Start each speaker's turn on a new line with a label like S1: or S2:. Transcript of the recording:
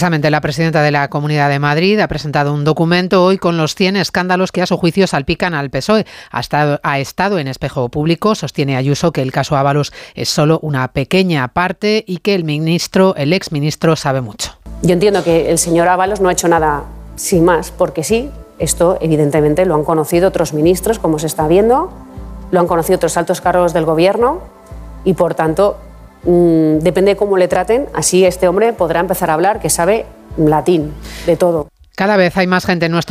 S1: Precisamente la presidenta de la Comunidad de Madrid ha presentado un documento hoy con los 100 escándalos que a su juicio salpican al PSOE. Ha estado, ha estado en espejo público, sostiene Ayuso que el caso Ábalos es solo una pequeña parte y que el ministro, el exministro, sabe mucho.
S2: Yo entiendo que el señor Ábalos no ha hecho nada sin más, porque sí, esto evidentemente lo han conocido otros ministros, como se está viendo, lo han conocido otros altos cargos del gobierno y por tanto Mm, depende de cómo le traten, así este hombre podrá empezar a hablar que sabe latín, de todo.
S1: Cada vez hay más gente en nuestro